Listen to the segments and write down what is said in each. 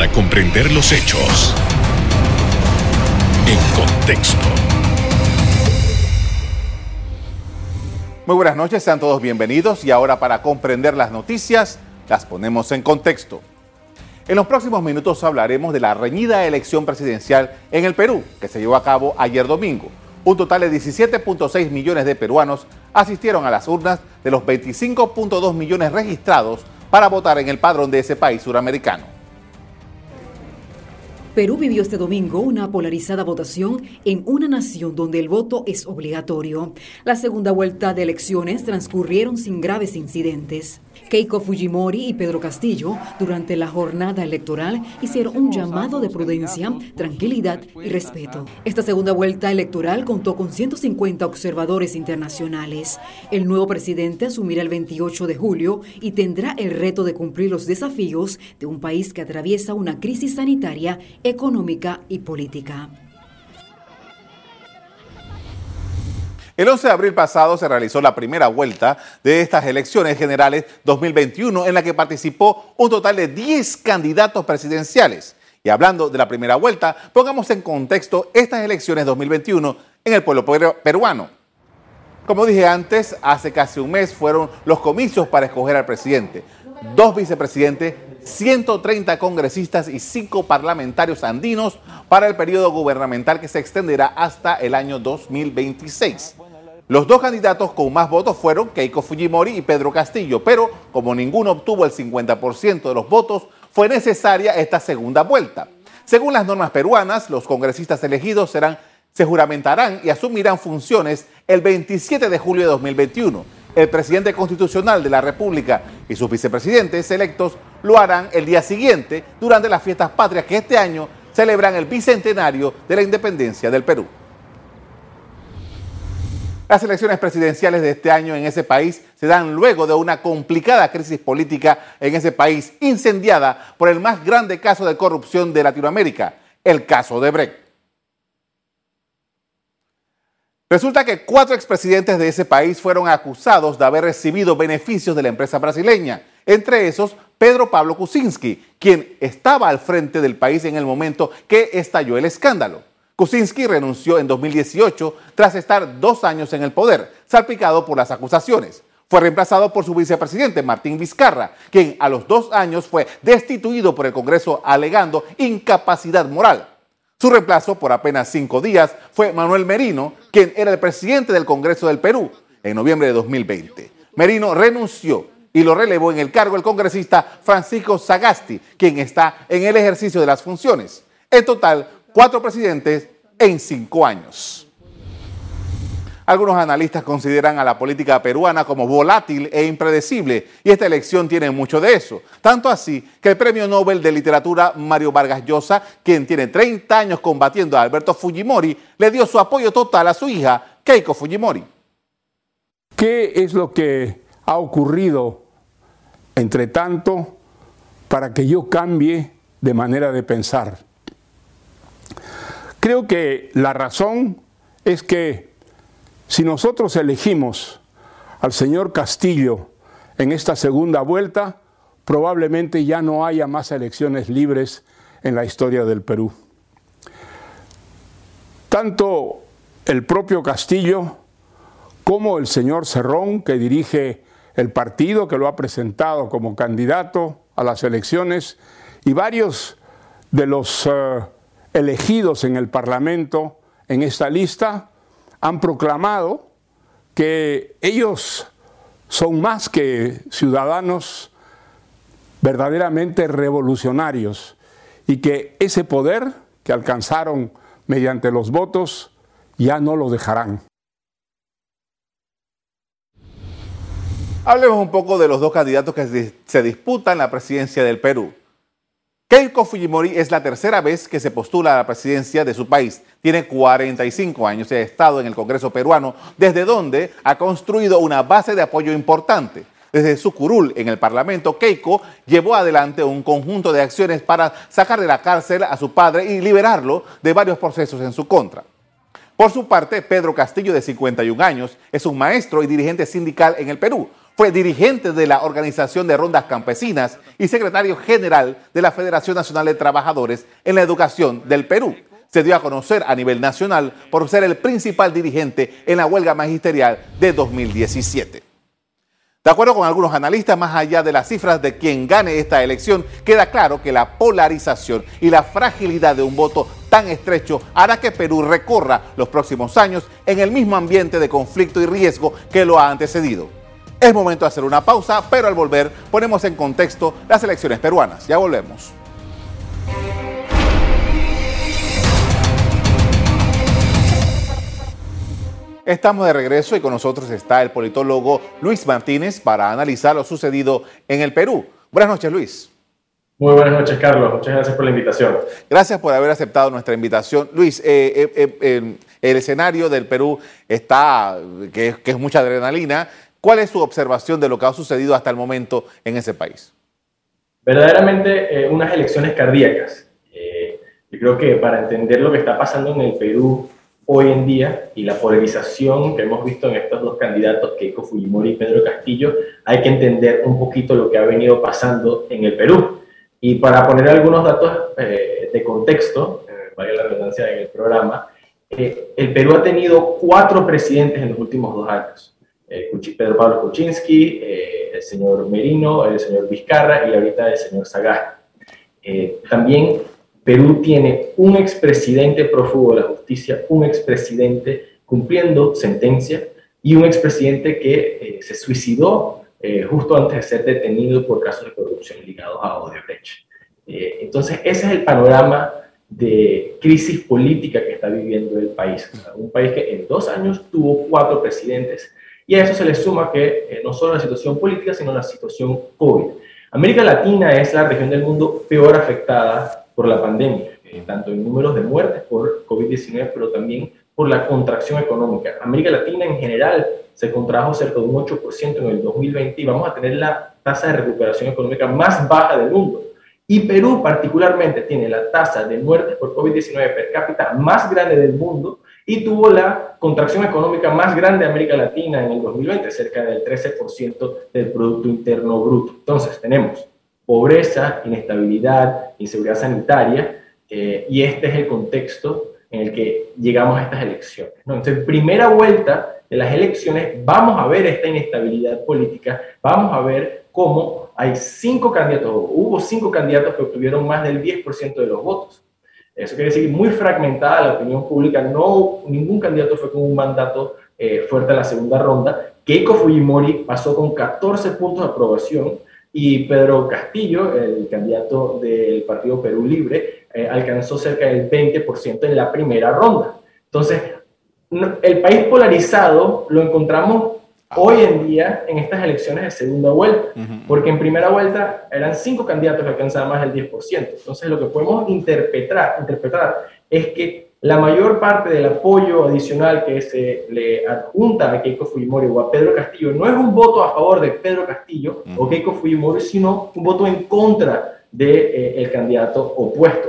para comprender los hechos en contexto. Muy buenas noches, sean todos bienvenidos y ahora para comprender las noticias las ponemos en contexto. En los próximos minutos hablaremos de la reñida elección presidencial en el Perú, que se llevó a cabo ayer domingo. Un total de 17.6 millones de peruanos asistieron a las urnas de los 25.2 millones registrados para votar en el padrón de ese país suramericano. Perú vivió este domingo una polarizada votación en una nación donde el voto es obligatorio. La segunda vuelta de elecciones transcurrieron sin graves incidentes. Keiko Fujimori y Pedro Castillo, durante la jornada electoral, hicieron un llamado de prudencia, tranquilidad y respeto. Esta segunda vuelta electoral contó con 150 observadores internacionales. El nuevo presidente asumirá el 28 de julio y tendrá el reto de cumplir los desafíos de un país que atraviesa una crisis sanitaria, económica y política. El 11 de abril pasado se realizó la primera vuelta de estas elecciones generales 2021 en la que participó un total de 10 candidatos presidenciales. Y hablando de la primera vuelta, pongamos en contexto estas elecciones 2021 en el pueblo peruano. Como dije antes, hace casi un mes fueron los comicios para escoger al presidente, dos vicepresidentes, 130 congresistas y 5 parlamentarios andinos para el periodo gubernamental que se extenderá hasta el año 2026. Los dos candidatos con más votos fueron Keiko Fujimori y Pedro Castillo, pero como ninguno obtuvo el 50% de los votos, fue necesaria esta segunda vuelta. Según las normas peruanas, los congresistas elegidos serán, se juramentarán y asumirán funciones el 27 de julio de 2021. El presidente constitucional de la República y sus vicepresidentes electos lo harán el día siguiente durante las fiestas patrias que este año celebran el bicentenario de la independencia del Perú. Las elecciones presidenciales de este año en ese país se dan luego de una complicada crisis política en ese país, incendiada por el más grande caso de corrupción de Latinoamérica, el caso de Brecht. Resulta que cuatro expresidentes de ese país fueron acusados de haber recibido beneficios de la empresa brasileña, entre esos Pedro Pablo Kuczynski, quien estaba al frente del país en el momento que estalló el escándalo. Kuczynski renunció en 2018 tras estar dos años en el poder, salpicado por las acusaciones. Fue reemplazado por su vicepresidente Martín Vizcarra, quien a los dos años fue destituido por el Congreso alegando incapacidad moral. Su reemplazo por apenas cinco días fue Manuel Merino, quien era el presidente del Congreso del Perú en noviembre de 2020. Merino renunció y lo relevó en el cargo el congresista Francisco Sagasti, quien está en el ejercicio de las funciones. En total, cuatro presidentes en cinco años. Algunos analistas consideran a la política peruana como volátil e impredecible y esta elección tiene mucho de eso. Tanto así que el Premio Nobel de Literatura Mario Vargas Llosa, quien tiene 30 años combatiendo a Alberto Fujimori, le dio su apoyo total a su hija, Keiko Fujimori. ¿Qué es lo que ha ocurrido entre tanto para que yo cambie de manera de pensar? Creo que la razón es que si nosotros elegimos al señor Castillo en esta segunda vuelta, probablemente ya no haya más elecciones libres en la historia del Perú. Tanto el propio Castillo como el señor Cerrón, que dirige el partido que lo ha presentado como candidato a las elecciones, y varios de los uh, elegidos en el Parlamento en esta lista han proclamado que ellos son más que ciudadanos verdaderamente revolucionarios y que ese poder que alcanzaron mediante los votos ya no lo dejarán. Hablemos un poco de los dos candidatos que se disputan la presidencia del Perú. Keiko Fujimori es la tercera vez que se postula a la presidencia de su país. Tiene 45 años y ha estado en el Congreso peruano, desde donde ha construido una base de apoyo importante. Desde su curul en el Parlamento, Keiko llevó adelante un conjunto de acciones para sacar de la cárcel a su padre y liberarlo de varios procesos en su contra. Por su parte, Pedro Castillo, de 51 años, es un maestro y dirigente sindical en el Perú fue dirigente de la Organización de Rondas Campesinas y secretario general de la Federación Nacional de Trabajadores en la Educación del Perú. Se dio a conocer a nivel nacional por ser el principal dirigente en la huelga magisterial de 2017. De acuerdo con algunos analistas, más allá de las cifras de quien gane esta elección, queda claro que la polarización y la fragilidad de un voto tan estrecho hará que Perú recorra los próximos años en el mismo ambiente de conflicto y riesgo que lo ha antecedido. Es momento de hacer una pausa, pero al volver ponemos en contexto las elecciones peruanas. Ya volvemos. Estamos de regreso y con nosotros está el politólogo Luis Martínez para analizar lo sucedido en el Perú. Buenas noches, Luis. Muy buenas noches, Carlos. Muchas gracias por la invitación. Gracias por haber aceptado nuestra invitación. Luis, eh, eh, eh, el escenario del Perú está, que, que, es mucha adrenalina. ¿Cuál es su observación de lo que ha sucedido hasta el momento en ese país? Verdaderamente unas elecciones cardíacas. yo creo que para entender lo que está pasando en el Perú hoy en día y la polarización que hemos visto en estos dos candidatos, Keiko Fujimori y Pedro Castillo, hay que entender un poquito lo que ha venido pasando en el Perú. Y para poner algunos datos eh, de contexto, eh, vaya la redundancia en el programa, eh, el Perú ha tenido cuatro presidentes en los últimos dos años. Pedro Pablo Kuczynski, el señor Merino, el señor Vizcarra y ahorita el señor Sagasti. también Perú tiene un expresidente prófugo de la justicia, un expresidente cumpliendo sentencia y un expresidente que eh, se suicidó eh, justo antes de ser detenido por casos de corrupción ligados a Odebrecht. Eh, entonces, ese es el panorama de crisis política que está viviendo el país. un país que en dos años tuvo cuatro presidentes y a eso se le suma que no solo la situación política, sino la situación COVID. América Latina es la región del mundo peor afectada por la pandemia, eh, tanto en números de muertes por COVID-19, pero también por la contracción económica. América Latina en general se contrajo cerca de un 8% en el 2020 y vamos a tener la tasa de recuperación económica más baja del mundo. Y Perú particularmente tiene la tasa de muertes por COVID-19 per cápita más grande del mundo y tuvo la contracción económica más grande de América Latina en el 2020, cerca del 13% del Producto Interno Bruto. Entonces tenemos pobreza, inestabilidad, inseguridad sanitaria, eh, y este es el contexto en el que llegamos a estas elecciones. ¿no? Entonces, primera vuelta de las elecciones, vamos a ver esta inestabilidad política, vamos a ver cómo hay cinco candidatos, hubo cinco candidatos que obtuvieron más del 10% de los votos. Eso quiere decir muy fragmentada la opinión pública, no, ningún candidato fue con un mandato eh, fuerte en la segunda ronda. Keiko Fujimori pasó con 14 puntos de aprobación, y Pedro Castillo, el candidato del Partido Perú Libre, eh, alcanzó cerca del 20% en la primera ronda. Entonces, el país polarizado lo encontramos hoy en día en estas elecciones de segunda vuelta, porque en primera vuelta eran cinco candidatos que alcanzaban más del 10%. Entonces, lo que podemos interpretar, interpretar es que la mayor parte del apoyo adicional que se le adjunta a Keiko Fujimori o a Pedro Castillo no es un voto a favor de Pedro Castillo o Keiko Fujimori, sino un voto en contra del de, eh, candidato opuesto.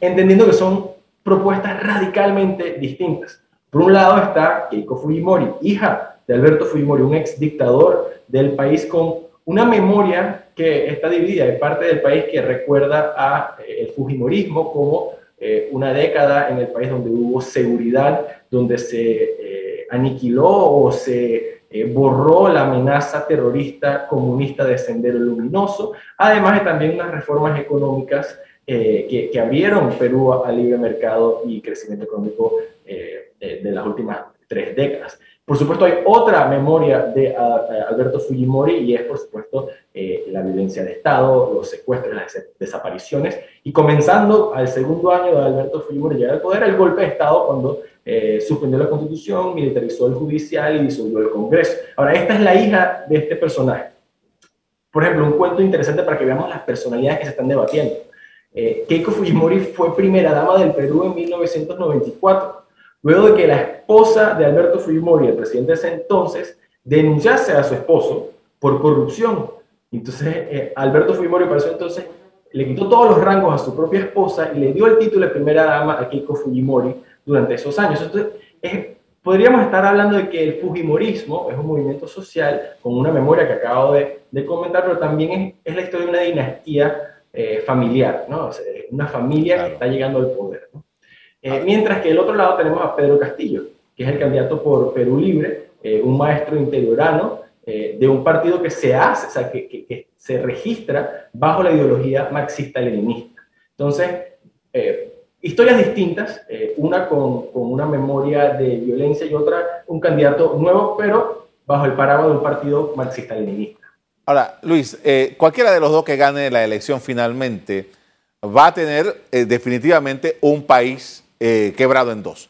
Entendiendo que son propuestas radicalmente distintas. Por un lado está Keiko Fujimori, hija de Alberto Fujimori, un ex dictador del país con una memoria que está dividida. Hay parte del país que recuerda a eh, el Fujimorismo como eh, una década en el país donde hubo seguridad, donde se eh, aniquiló o se borró la amenaza terrorista comunista de Sendero Luminoso, además de también unas reformas económicas que, abrieron Perú al libre mercado y crecimiento económico de las últimas tres décadas. Por supuesto, hay otra memoria de Alberto Fujimori y es, por supuesto, eh, la violencia de Estado, los secuestros, las desapariciones. Y comenzando al segundo año de Alberto Fujimori llegar al poder, el golpe de Estado cuando eh, suspendió la Constitución, militarizó el judicial y disolvió el Congreso. Ahora, esta es la hija de este personaje. Por ejemplo, un cuento interesante para que veamos las personalidades que se están debatiendo. Eh, Keiko Fujimori fue primera dama del Perú en 1994 luego de que la esposa de Alberto Fujimori, el presidente de ese entonces, denunciase a su esposo por corrupción. Entonces, eh, Alberto Fujimori, para eso entonces, le quitó todos los rangos a su propia esposa y le dio el título de primera dama a Keiko Fujimori durante esos años. Entonces, es podríamos estar hablando de que el Fujimorismo es un movimiento social con una memoria que acabo de, comentar, pero también es, la historia de una dinastía eh, familiar, ¿no? una familia que está llegando al poder. Eh, mientras que del otro lado tenemos a Pedro Castillo, que es el candidato por Perú Libre, eh, un maestro interiorano de un partido que se hace, o sea, que, se registra bajo la ideología marxista-leninista. Entonces, historias distintas, eh, una con, con, una memoria de violencia y otra un candidato nuevo, pero bajo el paraguas de un partido marxista-leninista. Ahora, Luis, eh, cualquiera de los dos que gane la elección finalmente va a tener eh, definitivamente un país quebrado en dos,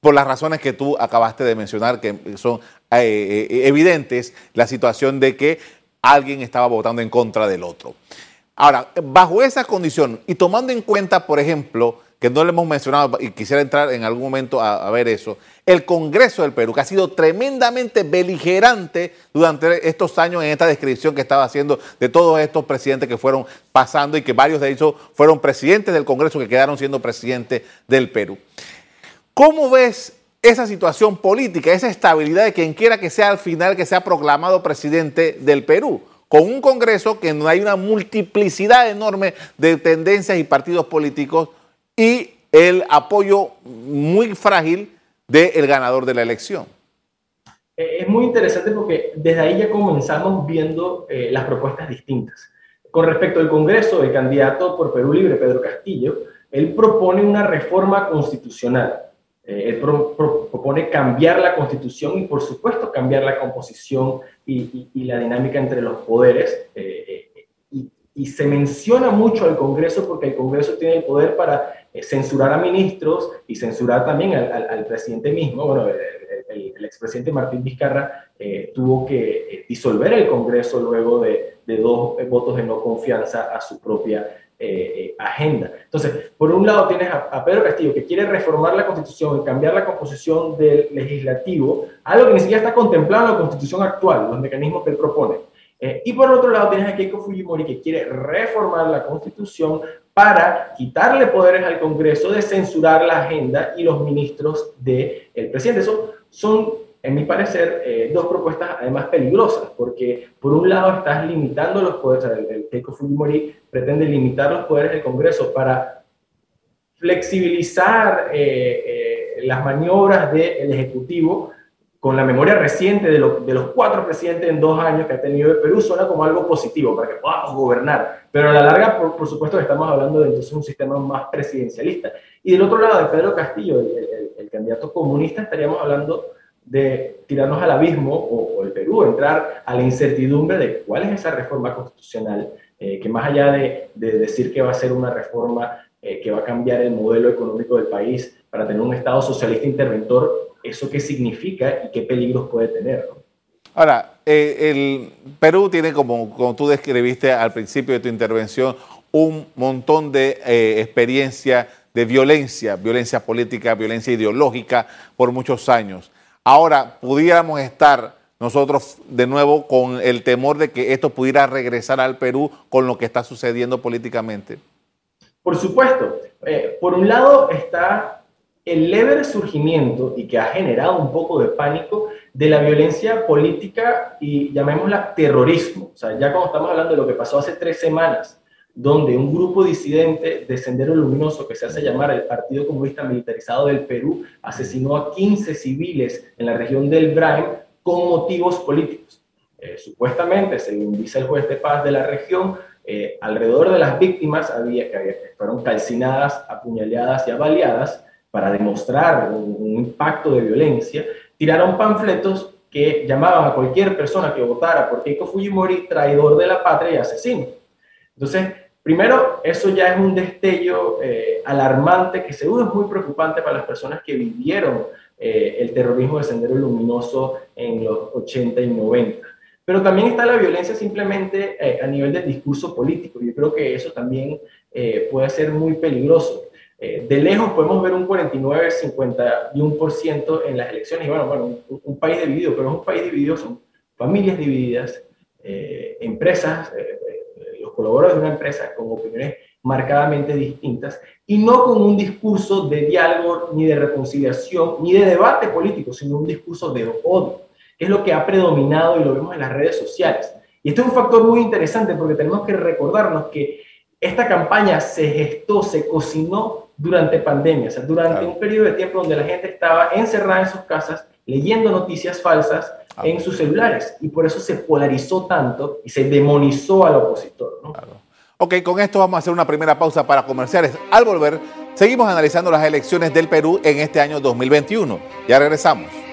por las razones que tú acabaste de mencionar, que son evidentes, la situación de que alguien estaba votando en contra del otro. Ahora, bajo esa condición y tomando en cuenta, por ejemplo, que no le hemos mencionado y quisiera entrar en algún momento a, ver eso. El Congreso del Perú, que ha sido tremendamente beligerante durante estos años en esta descripción que estaba haciendo de todos estos presidentes que fueron pasando y que varios de ellos fueron presidentes del Congreso que quedaron siendo presidentes del Perú. ¿Cómo ves esa situación política, esa estabilidad de quien quiera que sea al final que sea proclamado presidente del Perú? Con un Congreso que no hay una multiplicidad enorme de tendencias y partidos políticos y el apoyo muy frágil del ganador de la elección. Eh, es muy interesante porque desde ahí ya comenzamos viendo eh, las propuestas distintas. Con respecto al Congreso, el candidato por Perú Libre, Pedro Castillo, él propone una reforma constitucional. Eh, él propone cambiar la constitución y, por supuesto, cambiar la composición y, la dinámica entre los poderes. y, y se menciona mucho al Congreso porque el Congreso tiene el poder para eh, censurar a ministros y censurar también al, presidente mismo. Bueno, el, expresidente Martín Vizcarra eh, tuvo que eh, disolver el Congreso luego de, dos votos de no confianza a su propia agenda. Entonces, por un lado tienes a, Pedro Castillo que quiere reformar la constitución y cambiar la composición del legislativo, algo que ni siquiera está contemplado en la constitución actual, los mecanismos que él propone. Y por otro lado tienes a Keiko Fujimori que quiere reformar la constitución para quitarle poderes al Congreso de censurar la agenda y los ministros del presidente. Eso son, en mi parecer, eh, dos propuestas además peligrosas, porque por un lado estás limitando los poderes, el, Keiko Fujimori pretende limitar los poderes del Congreso para flexibilizar eh, eh, las maniobras del Ejecutivo con la memoria reciente de, de, los cuatro presidentes en dos años que ha tenido el Perú, suena como algo positivo para que podamos gobernar. Pero a la larga, por, supuesto, estamos hablando de entonces un sistema más presidencialista. Y del otro lado, de Pedro Castillo, el, candidato comunista, estaríamos hablando de tirarnos al abismo o, el Perú, entrar a la incertidumbre de cuál es esa reforma constitucional, eh, que más allá de, de, decir que va a ser una reforma eh, que va a cambiar el modelo económico del país para tener un Estado socialista interventor, eso qué significa y qué peligros puede tener. Ahora, eh, el Perú tiene, como, como, tú describiste al principio de tu intervención, un montón de eh, experiencia de violencia, violencia política, violencia ideológica por muchos años. Ahora, pudiéramos estar nosotros de nuevo con el temor de que esto pudiera regresar al Perú con lo que está sucediendo políticamente. Por supuesto. Eh, por un lado está el leve resurgimiento y que ha generado un poco de pánico de la violencia política y llamémosla terrorismo. O sea, ya cuando estamos hablando de lo que pasó hace tres semanas, donde un grupo disidente de Sendero Luminoso, que se hace llamar el Partido Comunista Militarizado del Perú, asesinó a 15 civiles en la región del Brain con motivos políticos. Eh, supuestamente, según dice el juez de paz de la región, eh, alrededor de las víctimas había, que fueron calcinadas, apuñaleadas y avaliadas, para demostrar un, impacto de violencia, tiraron panfletos que llamaban a cualquier persona que votara por Keiko Fujimori traidor de la patria y asesino. Entonces, primero, eso ya es un destello eh, alarmante que seguro es muy preocupante para las personas que vivieron eh, el terrorismo de Sendero Luminoso en los 80 y 90. Pero también está la violencia simplemente eh, a nivel del discurso político. Yo creo que eso también puede ser muy peligroso. Eh, de lejos podemos ver un 49, 51% en las elecciones. Y bueno, bueno un, país dividido, pero es un país dividido, son familias divididas, eh, empresas, eh, los colaboradores de una empresa con opiniones marcadamente distintas y no con un discurso de diálogo, ni de reconciliación, ni de debate político, sino un discurso de odio, que es lo que ha predominado y lo vemos en las redes sociales. Y esto es un factor muy interesante porque tenemos que recordarnos que esta campaña se gestó, se cocinó durante pandemia, o sea, durante un periodo de tiempo donde la gente estaba encerrada en sus casas, leyendo noticias falsas ah. en sus celulares. Y por eso se polarizó tanto y se demonizó al opositor. ¿no? Ok, con esto vamos a hacer una primera pausa para comerciales. Al volver, seguimos analizando las elecciones del Perú en este año 2021. Ya regresamos.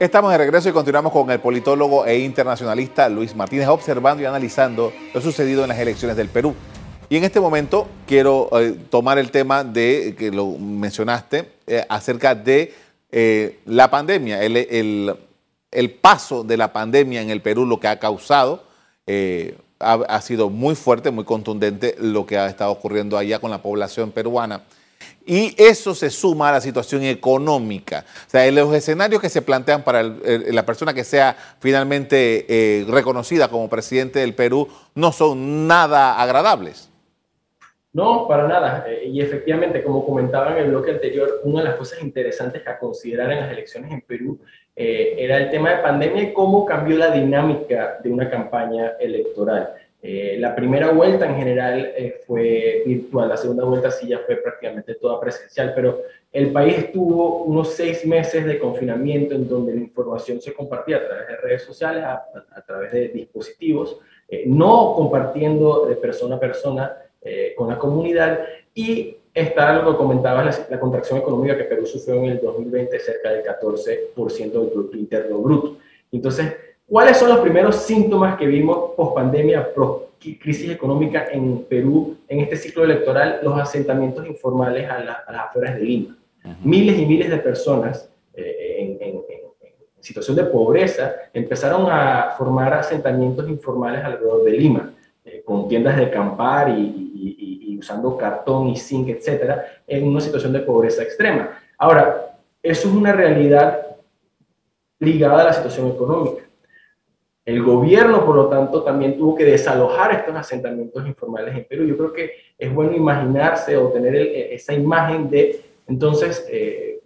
Estamos de regreso y continuamos con el politólogo e internacionalista Luis Martínez observando y analizando lo sucedido en las elecciones del Perú. Y en este momento quiero eh, tomar el tema de que lo mencionaste eh, acerca de eh, la pandemia, el, paso de la pandemia en el Perú, lo que ha causado, ha sido muy fuerte, muy contundente lo que ha estado ocurriendo allá con la población peruana. Y eso se suma a la situación económica. O sea, los escenarios que se plantean para la persona que sea finalmente eh, reconocida como presidente del Perú no son nada agradables. No, para nada. Eh, y efectivamente, como comentaba en el bloque anterior, una de las cosas interesantes a considerar en las elecciones en Perú eh, era el tema de pandemia y cómo cambió la dinámica de una campaña electoral. Eh, la primera vuelta en general eh, fue virtual, la segunda vuelta sí ya fue prácticamente toda presencial, pero el país tuvo unos seis meses de confinamiento en donde la información se compartía a través de redes sociales, a, través de dispositivos, eh, no compartiendo de persona a persona con la comunidad y está lo que comentabas, la, la, contracción económica que Perú sufrió en el 2020, cerca del 14% del Producto Interno Bruto. Entonces, ¿Cuáles son los primeros síntomas que vimos post pandemia, crisis económica en Perú en este ciclo electoral? Los asentamientos informales a, las afueras de Lima. Miles y miles de personas eh, en, situación de pobreza empezaron a formar asentamientos informales alrededor de Lima, eh, con tiendas de acampar y, usando cartón y zinc, etcétera, en una situación de pobreza extrema. Ahora, eso es una realidad ligada a la situación económica. El gobierno, por lo tanto, también tuvo que desalojar estos asentamientos informales en Perú. Yo creo que es bueno imaginarse o tener e, esa imagen de, entonces, eh,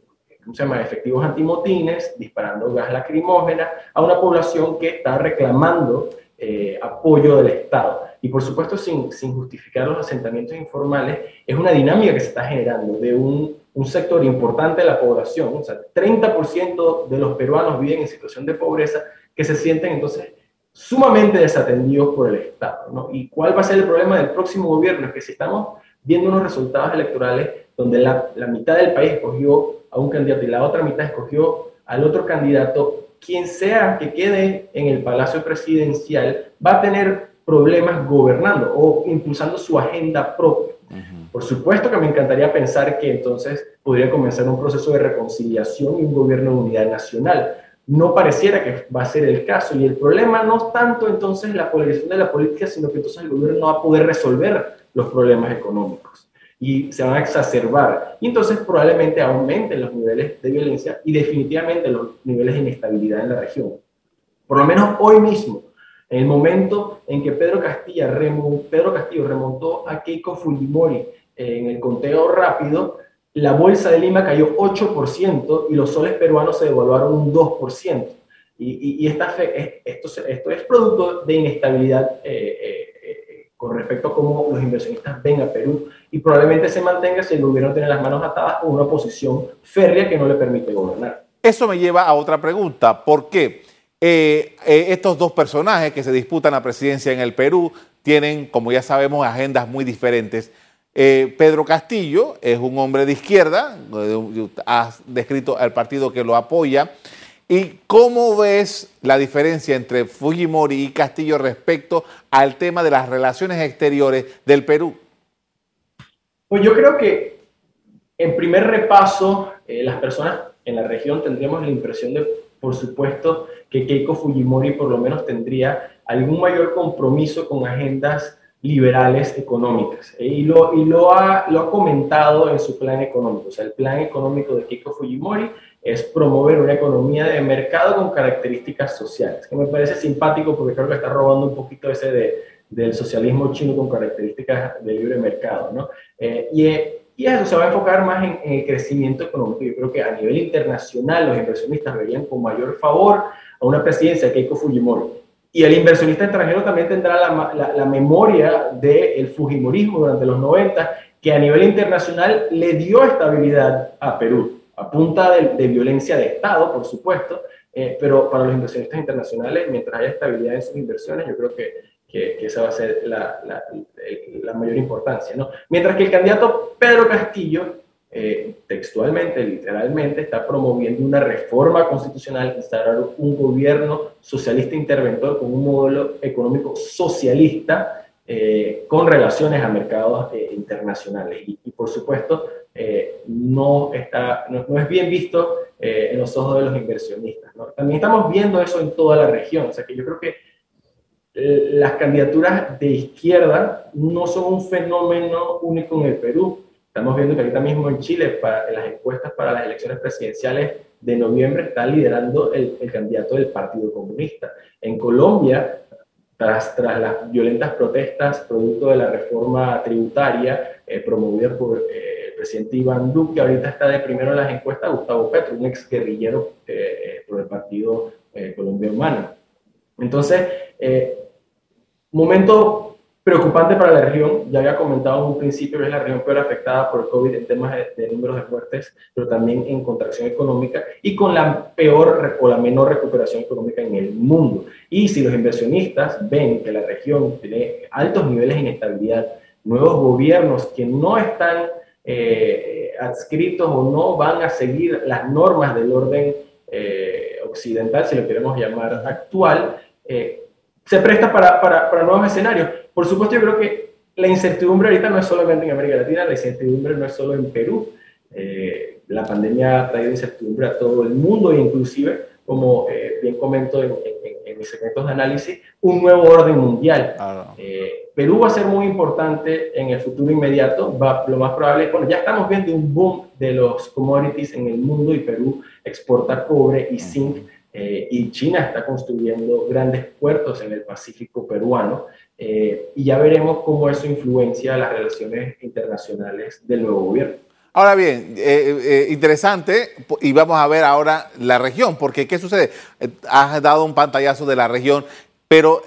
efectivos antimotines, disparando gas lacrimógena a una población que está reclamando eh, apoyo del Estado. Y por supuesto, sin, sin, justificar los asentamientos informales, es una dinámica que se está generando de un, un sector importante de la población, o sea, 30% de los peruanos viven en situación de pobreza, que se sienten entonces sumamente desatendidos por el Estado. ¿no? ¿Y cuál va a ser el problema del próximo gobierno? Es que si estamos viendo unos resultados electorales donde la, la mitad del país escogió a un candidato y la otra mitad escogió al otro candidato, quien sea que quede en el Palacio Presidencial va a tener problemas gobernando o impulsando su agenda propia. Por supuesto que me encantaría pensar que entonces podría comenzar un proceso de reconciliación y un gobierno de unidad nacional, no pareciera que va a ser el caso. Y el problema no es tanto entonces la polarización de la política, sino que entonces el gobierno no va a poder resolver los problemas económicos y se van a exacerbar. Y entonces probablemente aumenten los niveles de violencia y definitivamente los niveles de inestabilidad en la región. Por lo menos hoy mismo, en el momento en que Pedro, Castilla Pedro Castillo remontó a Keiko Fujimori en el conteo rápido, la bolsa de Lima cayó 8% y los soles peruanos se devaluaron un 2%. Y, y, esta esto, esto, es producto de inestabilidad eh, eh, eh, con respecto a cómo los inversionistas ven a Perú y probablemente se mantenga si el gobierno tiene las manos atadas con una posición férrea que no le permite gobernar. Eso me lleva a otra pregunta. ¿Por qué estos dos personajes que se disputan la presidencia en el Perú tienen, como ya sabemos, agendas muy diferentes? Eh, Pedro Castillo es un hombre de izquierda, has descrito al partido que lo apoya. ¿Y cómo ves la diferencia entre Fujimori y Castillo respecto al tema de las relaciones exteriores del Perú? Pues yo creo que en primer repaso, eh, las personas en la región tendríamos la impresión de, por supuesto, que Keiko Fujimori por lo menos tendría algún mayor compromiso con agendas liberales económicas. ¿eh? Y, lo, y lo, ha, lo ha comentado en su plan económico. O sea, el plan económico de Keiko Fujimori es promover una economía de mercado con características sociales, que me parece simpático porque creo que está robando un poquito ese de, del socialismo chino con características de libre mercado, ¿no? Eh, y, y, eso se va a enfocar más en, el crecimiento económico. Yo creo que a nivel internacional los inversionistas verían con mayor favor a una presidencia de Keiko Fujimori. Y el inversionista extranjero también tendrá la, la, la memoria del Fujimorismo durante los 90, que a nivel internacional le dio estabilidad a Perú, a punta de, de violencia de Estado, por supuesto, eh, pero para los inversionistas internacionales, mientras haya estabilidad en sus inversiones, yo creo que que, esa va a ser la, la, mayor importancia. ¿no? Mientras que el candidato Pedro Castillo, eh, textualmente, literalmente, está promoviendo una reforma constitucional, instalar un gobierno socialista interventor con un modelo económico socialista eh, con relaciones a mercados eh, internacionales. Y, por supuesto, no, está, no, no, es bien visto en los ojos de los inversionistas. ¿no? También estamos viendo eso en toda la región. O sea que yo creo que las candidaturas de izquierda no son un fenómeno único en el Perú. Estamos viendo que ahorita mismo en Chile, para, en las encuestas para las elecciones presidenciales de noviembre, está liderando el, candidato del Partido Comunista. En Colombia, tras, tras las violentas protestas producto de la reforma tributaria eh, promovida por eh, el presidente Iván Duque, ahorita está de primero en las encuestas Gustavo Petro, un ex guerrillero eh, por el Partido Colombia Humana. Entonces, Momento preocupante para la región, ya había comentado en un principio que es la región peor afectada por el COVID en temas de, números de muertes, pero también en contracción económica y con la peor o la menor recuperación económica en el mundo. Y si los inversionistas ven que la región tiene altos niveles de inestabilidad, nuevos gobiernos que no están eh, adscritos o no van a seguir las normas del orden eh, occidental, si lo queremos llamar actual, eh, se presta para, para, para, nuevos escenarios. Por supuesto, yo creo que la incertidumbre ahorita no es solamente en América Latina, la incertidumbre no es solo en Perú. Eh, la pandemia ha traído incertidumbre a todo el mundo inclusive, como eh, bien comento en, en, mis segmentos de análisis, un nuevo orden mundial. Eh, Perú va a ser muy importante en el futuro inmediato. Va, lo más probable, bueno, ya estamos viendo un boom de los commodities en el mundo y Perú exporta cobre y zinc eh, y China está construyendo grandes puertos en el Pacífico peruano eh, y ya veremos cómo eso influencia las relaciones internacionales del nuevo gobierno. Ahora bien, eh, interesante, y vamos a ver ahora la región, porque ¿qué sucede? has dado un pantallazo de la región, pero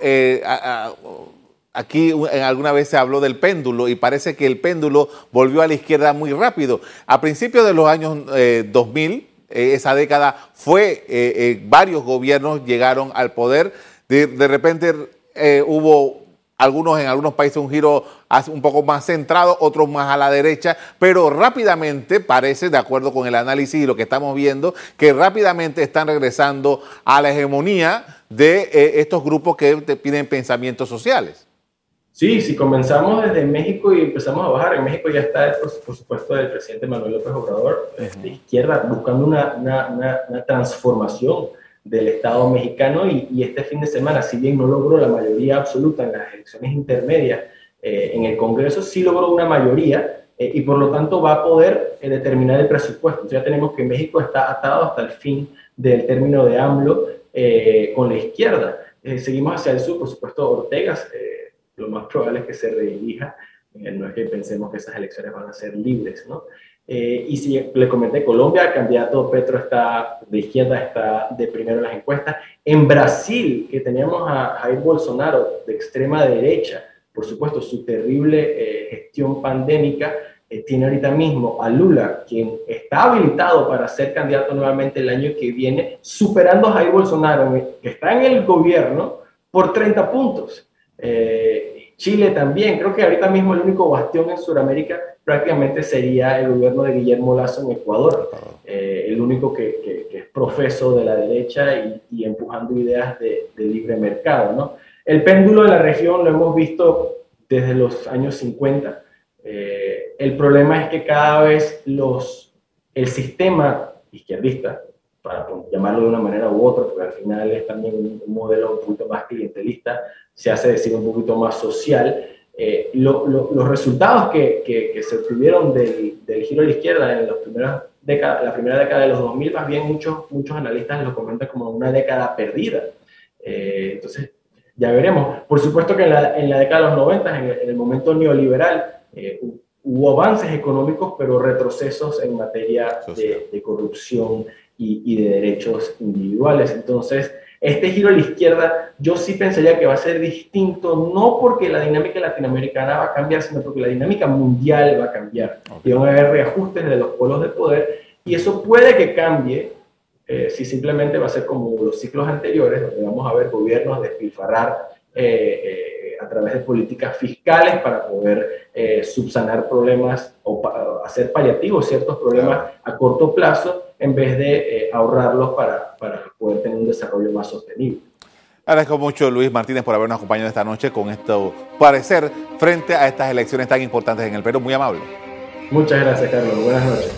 aquí alguna vez se habló del péndulo y parece que el péndulo volvió a la izquierda muy rápido. A principios de los años 2000, eh, esa década fue, eh, eh, varios gobiernos llegaron al poder, de, repente hubo algunos en algunos países un giro un poco más centrado, otros más a la derecha, pero rápidamente parece, de acuerdo con el análisis y lo que estamos viendo, que rápidamente están regresando a la hegemonía de estos grupos que piden pensamientos sociales. Sí, si comenzamos desde México y empezamos a bajar, en México ya está, por, supuesto, el presidente Manuel López Obrador de izquierda buscando una, una, una, transformación del Estado mexicano y, este fin de semana, si bien no logró la mayoría absoluta en las elecciones intermedias eh, en el Congreso, sí logró una mayoría eh, y por lo tanto va a poder eh, determinar el presupuesto. Ya tenemos que México está atado hasta el fin del término de AMLO con la izquierda. seguimos hacia el sur, por supuesto, Ortega lo más probable es que se reelija. No es que pensemos que esas elecciones van a ser libres, ¿no? Eh, y si le comenté, Colombia, el candidato Petro está de izquierda, está de primero en las encuestas. En Brasil, que teníamos a Jair Bolsonaro de extrema derecha, por supuesto, su terrible eh, gestión pandémica, tiene ahorita mismo a Lula, quien está habilitado para ser candidato nuevamente el año que viene, superando a Jair Bolsonaro, que está en el gobierno, por 30 puntos. Eh, Chile también, creo que ahorita mismo el único bastión en Sudamérica prácticamente sería el gobierno de Guillermo Lazo en Ecuador, eh, el único que, es profeso de la derecha y, empujando ideas de, libre mercado. ¿no? El péndulo de la región lo hemos visto desde los años 50. Eh, el problema es que cada vez los, el sistema izquierdista, para llamarlo de una manera u otra, porque al final es también un, modelo un poquito más clientelista, se hace decir un poquito más social. Eh, los resultados que, que, se obtuvieron del, del, giro a la izquierda en los primeros década, la primera década de los 2000, más bien muchos, muchos analistas lo comentan como una década perdida. Eh, entonces, ya veremos. Por supuesto que en la, en la década de los 90, en el, en el momento neoliberal, eh, hubo avances económicos, pero retrocesos en materia de, de corrupción y, y, de derechos individuales. Entonces, este giro a la izquierda yo sí pensaría que va a ser distinto, no porque la dinámica latinoamericana va a cambiar, sino porque la dinámica mundial va a cambiar. Y van a haber reajustes de los polos de poder y eso puede que cambie eh, si simplemente va a ser como los ciclos anteriores, donde vamos a ver gobiernos despilfarrar eh, eh, a través de políticas fiscales para poder eh, subsanar problemas o pa hacer paliativos ciertos problemas a corto plazo en vez de eh, ahorrarlos para, para poder tener un desarrollo más sostenible. Agradezco mucho Luis Martínez por habernos acompañado esta noche con esto parecer frente a estas elecciones tan importantes en el Perú. Muy amable. Muchas gracias, Carlos. Buenas noches.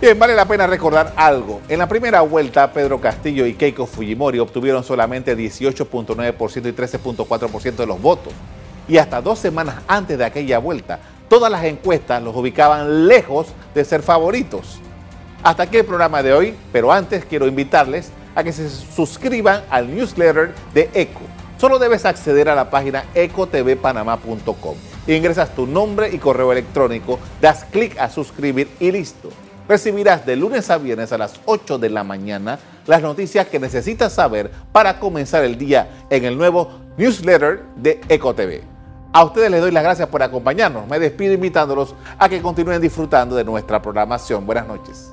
Bien, vale la pena recordar algo. En la primera vuelta, Pedro Castillo y Keiko Fujimori obtuvieron solamente 18.9% y 13.4% de los votos. Y hasta dos semanas antes de aquella vuelta, todas las encuestas los ubicaban lejos de ser favoritos. Hasta aquí el programa de hoy, pero antes quiero invitarles a que se suscriban al newsletter de ECO. Solo debes acceder a la página ecotvpanamá.com. Ingresas tu nombre y correo electrónico, das clic a suscribir y listo. Recibirás de lunes a viernes a las 8 de la mañana las noticias que necesitas saber para comenzar el día en el nuevo newsletter de EcoTV. A ustedes les doy las gracias por acompañarnos. Me despido invitándolos a que continúen disfrutando de nuestra programación. Buenas noches.